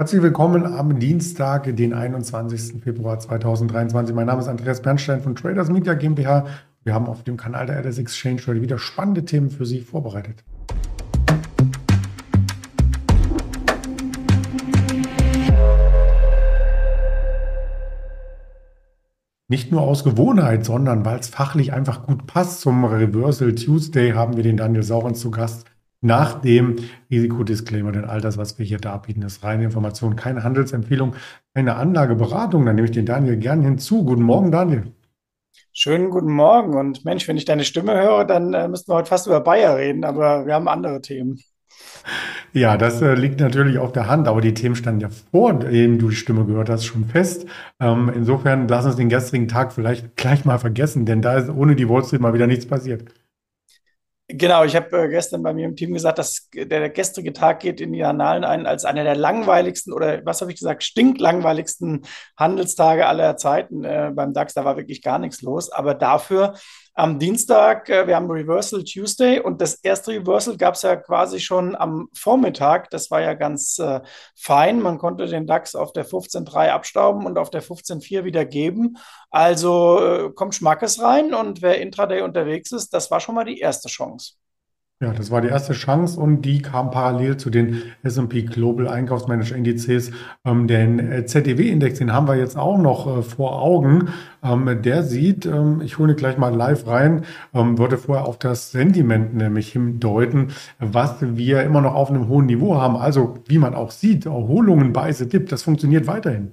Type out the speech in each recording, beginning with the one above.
Herzlich willkommen am Dienstag, den 21. Februar 2023. Mein Name ist Andreas Bernstein von Traders Media GmbH. Wir haben auf dem Kanal der LS Exchange heute wieder spannende Themen für Sie vorbereitet. Nicht nur aus Gewohnheit, sondern weil es fachlich einfach gut passt zum Reversal Tuesday, haben wir den Daniel Saurens zu Gast nach dem Risikodisclaimer, denn all das, was wir hier darbieten, ist reine Information, keine Handelsempfehlung, keine Anlageberatung. Dann nehme ich den Daniel gern hinzu. Guten Morgen, Daniel. Schönen guten Morgen. Und Mensch, wenn ich deine Stimme höre, dann äh, müssten wir heute fast über Bayer reden, aber wir haben andere Themen. Ja, das äh, liegt natürlich auf der Hand, aber die Themen standen ja vor, dem du die Stimme gehört hast, schon fest. Ähm, insofern lass uns den gestrigen Tag vielleicht gleich mal vergessen, denn da ist ohne die Wall Street mal wieder nichts passiert. Genau, ich habe äh, gestern bei mir im Team gesagt, dass der, gestrige Tag geht in die Annalen ein als einer der langweiligsten oder was habe ich gesagt, stinklangweiligsten Handelstage aller Zeiten äh, beim DAX. Da war wirklich gar nichts los. Aber dafür am Dienstag, äh, wir haben Reversal Tuesday und das erste Reversal gab es ja quasi schon am Vormittag. Das war ja ganz äh, fein. Man konnte den DAX auf der 15.3 abstauben und auf der 15.4 wieder geben. Also äh, kommt Schmackes rein und wer Intraday unterwegs ist, das war schon mal die erste Chance. Ja, das war die erste Chance und die kam parallel zu den S&P Global Einkaufsmanager Indizes. Ähm, den äh, ZDW-Index, den haben wir jetzt auch noch äh, vor Augen. Ähm, der sieht, ähm, ich hole gleich mal live rein, ähm, würde vorher auf das Sentiment nämlich hindeuten, was wir immer noch auf einem hohen Niveau haben. Also, wie man auch sieht, Erholungen bei Dip, das funktioniert weiterhin.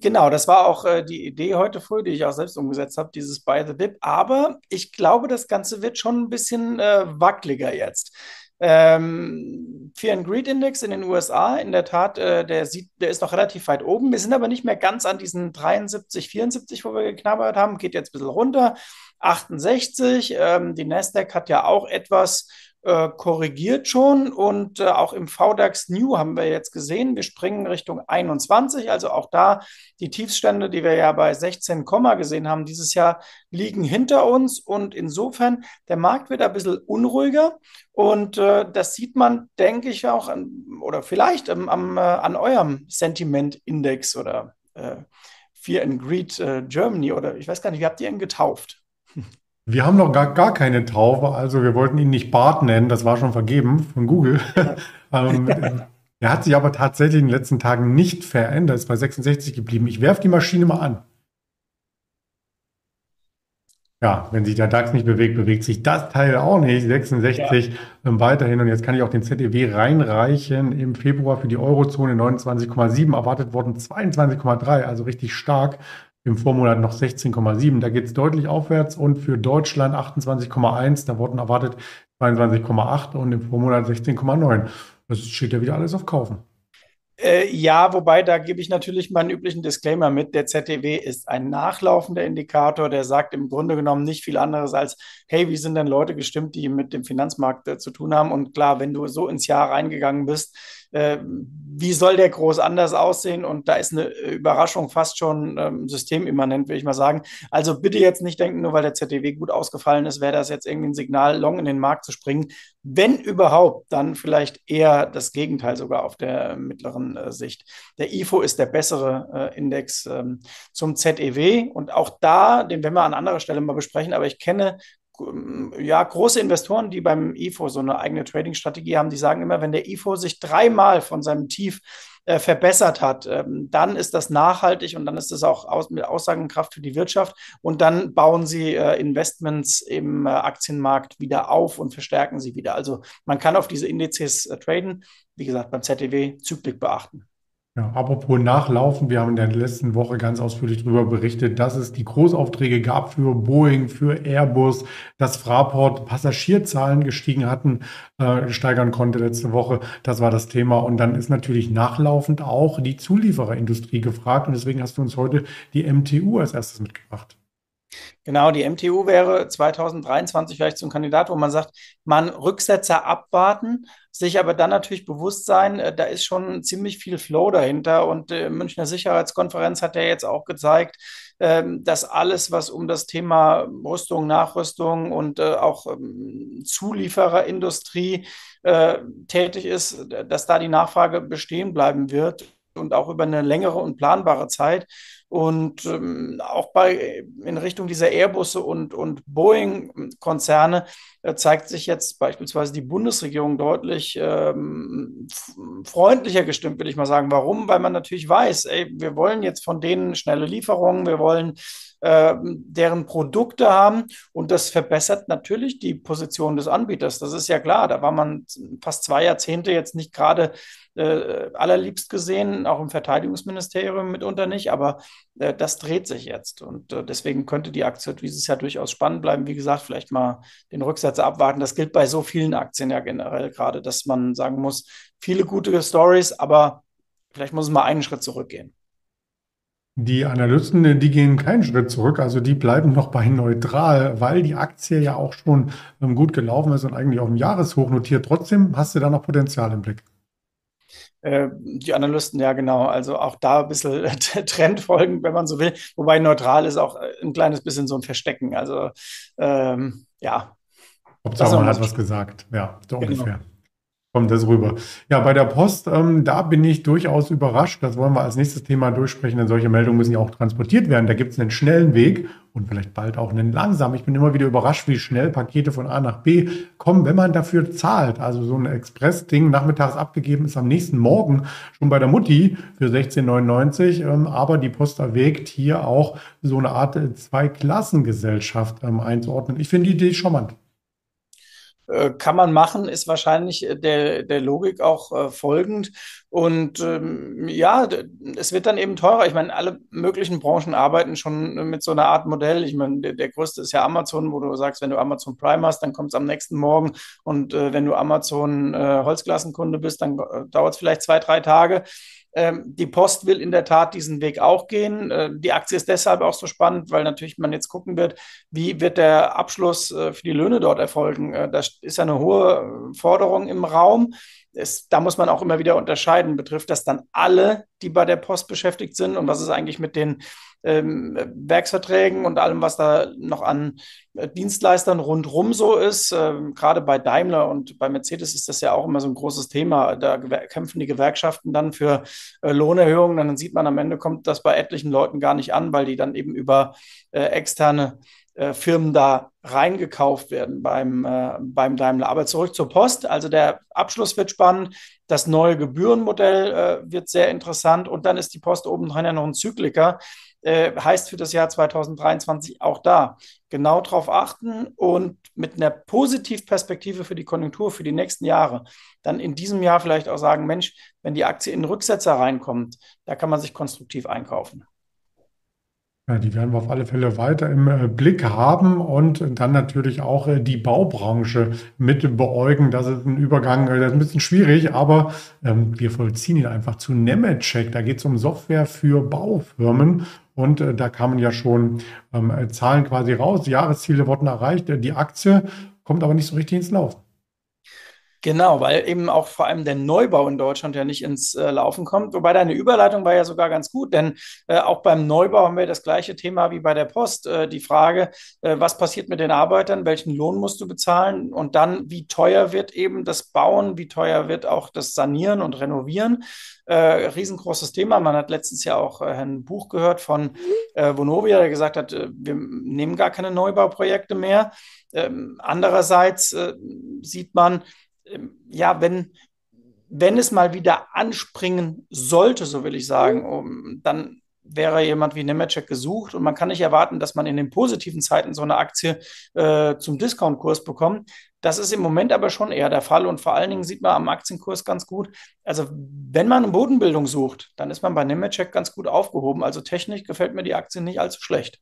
Genau, das war auch äh, die Idee heute früh, die ich auch selbst umgesetzt habe, dieses Buy the Dip. Aber ich glaube, das Ganze wird schon ein bisschen äh, wackeliger jetzt. Ähm, Fear and Greed Index in den USA, in der Tat, äh, der, sieht, der ist noch relativ weit oben. Wir sind aber nicht mehr ganz an diesen 73, 74, wo wir geknabbert haben. Geht jetzt ein bisschen runter. 68. Ähm, die Nasdaq hat ja auch etwas äh, korrigiert schon und äh, auch im VDAX New haben wir jetzt gesehen, wir springen Richtung 21, also auch da die Tiefstände, die wir ja bei 16, gesehen haben dieses Jahr, liegen hinter uns. Und insofern der Markt wird ein bisschen unruhiger. Und äh, das sieht man, denke ich, auch an, oder vielleicht ähm, am, äh, an eurem Sentiment-Index oder äh, Fear and Greed Germany oder ich weiß gar nicht, wie habt ihr ihn getauft? Wir haben noch gar, gar keine Taufe, also wir wollten ihn nicht Bart nennen, das war schon vergeben von Google. ähm, er hat sich aber tatsächlich in den letzten Tagen nicht verändert, ist bei 66 geblieben. Ich werfe die Maschine mal an. Ja, wenn sich der DAX nicht bewegt, bewegt sich das Teil auch nicht. 66 ja. ähm, weiterhin. Und jetzt kann ich auch den ZEW reinreichen. Im Februar für die Eurozone 29,7, erwartet worden 22,3, also richtig stark im Vormonat noch 16,7. Da geht es deutlich aufwärts und für Deutschland 28,1. Da wurden erwartet 22,8 und im Vormonat 16,9. Das steht ja wieder alles auf Kaufen. Äh, ja, wobei da gebe ich natürlich meinen üblichen Disclaimer mit. Der ZDW ist ein nachlaufender Indikator, der sagt im Grunde genommen nicht viel anderes als, hey, wie sind denn Leute gestimmt, die mit dem Finanzmarkt äh, zu tun haben? Und klar, wenn du so ins Jahr reingegangen bist, äh, wie soll der groß anders aussehen? Und da ist eine Überraschung fast schon ähm, systemimmanent, würde ich mal sagen. Also bitte jetzt nicht denken, nur weil der ZDW gut ausgefallen ist, wäre das jetzt irgendwie ein Signal, long in den Markt zu springen. Wenn überhaupt, dann vielleicht eher das Gegenteil sogar auf der mittleren äh, Sicht. Der IFO ist der bessere äh, Index ähm, zum ZEW und auch da, den werden wir an anderer Stelle mal besprechen, aber ich kenne ja, große Investoren, die beim IFO so eine eigene Trading-Strategie haben, die sagen immer, wenn der IFO sich dreimal von seinem Tief äh, verbessert hat, ähm, dann ist das nachhaltig und dann ist das auch aus, mit Aussagenkraft für die Wirtschaft und dann bauen sie äh, Investments im äh, Aktienmarkt wieder auf und verstärken sie wieder. Also man kann auf diese Indizes äh, traden, wie gesagt, beim ZDW Zyklik beachten. Ja, apropos Nachlaufen, wir haben in der letzten Woche ganz ausführlich darüber berichtet, dass es die Großaufträge gab für Boeing, für Airbus, dass Fraport Passagierzahlen gestiegen hatten, äh, steigern konnte letzte Woche. Das war das Thema. Und dann ist natürlich nachlaufend auch die Zuliefererindustrie gefragt. Und deswegen hast du uns heute die MTU als erstes mitgebracht. Genau, die MTU wäre 2023 vielleicht so ein Kandidat, wo man sagt, man Rücksetzer abwarten, sich aber dann natürlich bewusst sein, äh, da ist schon ziemlich viel Flow dahinter. Und äh, Münchner Sicherheitskonferenz hat ja jetzt auch gezeigt, ähm, dass alles, was um das Thema Rüstung, Nachrüstung und äh, auch ähm, Zuliefererindustrie tätig ist, dass da die Nachfrage bestehen bleiben wird und auch über eine längere und planbare Zeit. Und ähm, auch bei in Richtung dieser Airbusse und, und Boeing-Konzerne zeigt sich jetzt beispielsweise die Bundesregierung deutlich ähm, freundlicher gestimmt, will ich mal sagen. Warum? Weil man natürlich weiß, ey, wir wollen jetzt von denen schnelle Lieferungen, wir wollen äh, deren Produkte haben und das verbessert natürlich die Position des Anbieters. Das ist ja klar. Da war man fast zwei Jahrzehnte jetzt nicht gerade äh, allerliebst gesehen, auch im Verteidigungsministerium mitunter nicht, aber äh, das dreht sich jetzt und äh, deswegen könnte die Aktie dieses Jahr durchaus spannend bleiben. Wie gesagt, vielleicht mal den Rücksatz abwarten. Das gilt bei so vielen Aktien ja generell gerade, dass man sagen muss, viele gute Stories, aber vielleicht muss es mal einen Schritt zurückgehen. Die Analysten, die gehen keinen Schritt zurück, also die bleiben noch bei neutral, weil die Aktie ja auch schon ähm, gut gelaufen ist und eigentlich auf dem Jahreshoch notiert. Trotzdem hast du da noch Potenzial im Blick. Äh, die Analysten, ja genau, also auch da ein bisschen Trend folgen, wenn man so will. Wobei neutral ist auch äh, ein kleines bisschen so ein Verstecken. Also ähm, ja. Hauptsache man hat was gesagt, ja, so genau. ungefähr kommt das rüber. Ja, bei der Post, ähm, da bin ich durchaus überrascht. Das wollen wir als nächstes Thema durchsprechen, denn solche Meldungen müssen ja auch transportiert werden. Da gibt es einen schnellen Weg und vielleicht bald auch einen langsamen. Ich bin immer wieder überrascht, wie schnell Pakete von A nach B kommen, wenn man dafür zahlt. Also so ein Express-Ding nachmittags abgegeben ist am nächsten Morgen schon bei der Mutti für 16,99. Ähm, aber die Post erwägt hier auch so eine Art Zweiklassengesellschaft ähm, einzuordnen. Ich finde die Idee charmant. Äh, kann man machen, ist wahrscheinlich äh, der, der Logik auch äh, folgend. Und ähm, ja, es wird dann eben teurer. Ich meine, alle möglichen Branchen arbeiten schon mit so einer Art Modell. Ich meine, der, der größte ist ja Amazon, wo du sagst, wenn du Amazon Prime hast, dann kommt es am nächsten Morgen. Und äh, wenn du Amazon äh, Holzklassenkunde bist, dann äh, dauert es vielleicht zwei, drei Tage. Ähm, die Post will in der Tat diesen Weg auch gehen. Äh, die Aktie ist deshalb auch so spannend, weil natürlich man jetzt gucken wird, wie wird der Abschluss äh, für die Löhne dort erfolgen. Äh, das ist eine hohe Forderung im Raum. Es, da muss man auch immer wieder unterscheiden. Betrifft das dann alle, die bei der Post beschäftigt sind? Und was ist eigentlich mit den ähm, Werksverträgen und allem, was da noch an äh, Dienstleistern rundrum so ist. Ähm, gerade bei Daimler und bei Mercedes ist das ja auch immer so ein großes Thema. Da kämpfen die Gewerkschaften dann für äh, Lohnerhöhungen. Dann sieht man am Ende kommt das bei etlichen Leuten gar nicht an, weil die dann eben über äh, externe äh, Firmen da reingekauft werden beim, äh, beim Daimler. Aber zurück zur Post. Also der Abschluss wird spannend. Das neue Gebührenmodell äh, wird sehr interessant. Und dann ist die Post obendrein ja noch ein Zykliker äh, heißt für das Jahr 2023 auch da genau darauf achten und mit einer Positivperspektive für die Konjunktur für die nächsten Jahre dann in diesem Jahr vielleicht auch sagen, Mensch, wenn die Aktie in Rücksetzer reinkommt, da kann man sich konstruktiv einkaufen. Ja, die werden wir auf alle Fälle weiter im äh, Blick haben und dann natürlich auch äh, die Baubranche mit beäugen. Das ist ein Übergang, äh, das ist ein bisschen schwierig, aber ähm, wir vollziehen ihn einfach zu Nemetschek. Da geht es um Software für Baufirmen und da kamen ja schon ähm, Zahlen quasi raus. Jahresziele wurden erreicht. Die Aktie kommt aber nicht so richtig ins Laufen. Genau, weil eben auch vor allem der Neubau in Deutschland ja nicht ins äh, Laufen kommt. Wobei deine Überleitung war ja sogar ganz gut, denn äh, auch beim Neubau haben wir das gleiche Thema wie bei der Post. Äh, die Frage, äh, was passiert mit den Arbeitern, welchen Lohn musst du bezahlen und dann, wie teuer wird eben das Bauen, wie teuer wird auch das Sanieren und Renovieren. Äh, riesengroßes Thema. Man hat letztens ja auch äh, ein Buch gehört von Vonovia, der gesagt hat, wir nehmen gar keine Neubauprojekte mehr. Ähm, andererseits sieht man, ja, wenn, wenn es mal wieder anspringen sollte, so will ich sagen, um, dann wäre jemand wie Nemetschek gesucht und man kann nicht erwarten, dass man in den positiven Zeiten so eine Aktie äh, zum Discountkurs bekommt. Das ist im Moment aber schon eher der Fall und vor allen Dingen sieht man am Aktienkurs ganz gut. Also wenn man eine Bodenbildung sucht, dann ist man bei Nemetschek ganz gut aufgehoben. Also technisch gefällt mir die Aktie nicht allzu schlecht.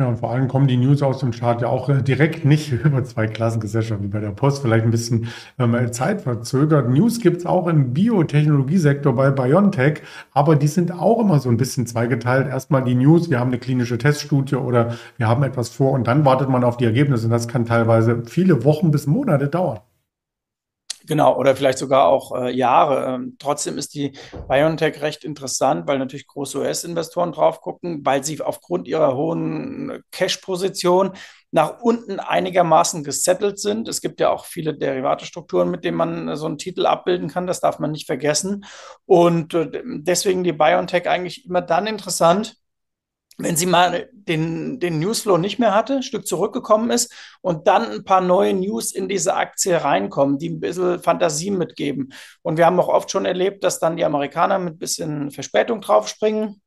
Ja, und vor allem kommen die News aus dem Chart ja auch äh, direkt nicht über zwei Klassengesellschaften wie bei der Post, vielleicht ein bisschen ähm, zeitverzögert. News gibt es auch im Biotechnologiesektor bei BioNTech, aber die sind auch immer so ein bisschen zweigeteilt. Erstmal die News, wir haben eine klinische Teststudie oder wir haben etwas vor und dann wartet man auf die Ergebnisse und das kann teilweise viele Wochen bis Monate dauern. Genau, oder vielleicht sogar auch äh, Jahre. Ähm, trotzdem ist die BioNTech recht interessant, weil natürlich große US-Investoren drauf gucken, weil sie aufgrund ihrer hohen Cash-Position nach unten einigermaßen gesettelt sind. Es gibt ja auch viele Derivatestrukturen, mit denen man so einen Titel abbilden kann. Das darf man nicht vergessen. Und äh, deswegen die BioNTech eigentlich immer dann interessant, wenn sie mal den, den Newsflow nicht mehr hatte, ein Stück zurückgekommen ist und dann ein paar neue News in diese Aktie reinkommen, die ein bisschen Fantasie mitgeben. Und wir haben auch oft schon erlebt, dass dann die Amerikaner mit ein bisschen Verspätung draufspringen.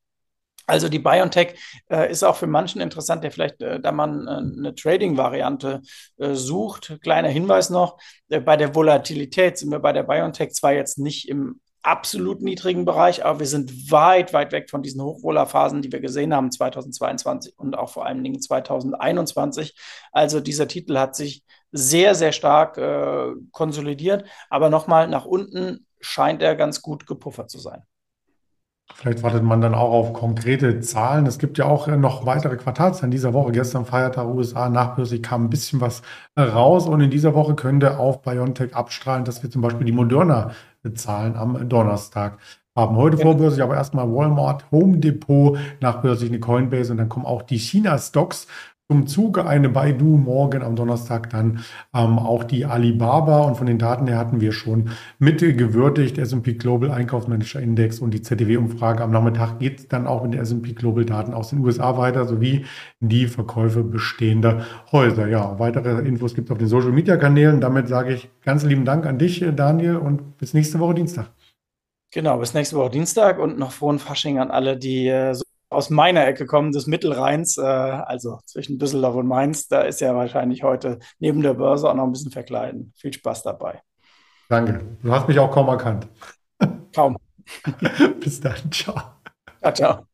Also die BioNTech äh, ist auch für manchen interessant, der vielleicht äh, da man äh, eine Trading-Variante äh, sucht. Kleiner Hinweis noch, äh, bei der Volatilität sind wir bei der BioNTech zwar jetzt nicht im absolut niedrigen Bereich, aber wir sind weit, weit weg von diesen Hochwohlerphasen, die wir gesehen haben 2022 und auch vor allen Dingen 2021. Also dieser Titel hat sich sehr, sehr stark äh, konsolidiert, aber nochmal nach unten scheint er ganz gut gepuffert zu sein. Vielleicht wartet man dann auch auf konkrete Zahlen. Es gibt ja auch äh, noch weitere Quartalszahlen dieser Woche. Gestern Feiertag USA, nachbörslich kam ein bisschen was äh, raus. Und in dieser Woche könnte auf BioNTech abstrahlen, dass wir zum Beispiel die Moderna-Zahlen am Donnerstag haben. Heute ja. vorbörslich aber erstmal Walmart, Home Depot, nachbörslich eine Coinbase und dann kommen auch die China-Stocks zum Zuge eine Baidu, morgen am Donnerstag dann ähm, auch die Alibaba. Und von den Daten her hatten wir schon Mitte gewürdigt, S&P Global Einkaufsmanager Index und die ZDW-Umfrage. Am Nachmittag geht es dann auch mit den S&P Global Daten aus den USA weiter, sowie die Verkäufe bestehender Häuser. Ja, weitere Infos gibt es auf den Social-Media-Kanälen. Damit sage ich ganz lieben Dank an dich, Daniel, und bis nächste Woche Dienstag. Genau, bis nächste Woche Dienstag und noch frohen Fasching an alle, die äh, so aus meiner Ecke kommen, des Mittelrheins, äh, also zwischen Düsseldorf und Mainz. Da ist ja wahrscheinlich heute neben der Börse auch noch ein bisschen verkleiden. Viel Spaß dabei. Danke. Du hast mich auch kaum erkannt. Kaum. Bis dann. Ciao. Ciao, ciao.